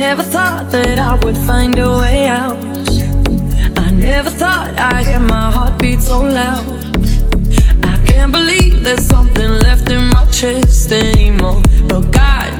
never thought that I would find a way out. I never thought I'd hear my heartbeat so loud. I can't believe there's something left in my chest anymore. But God.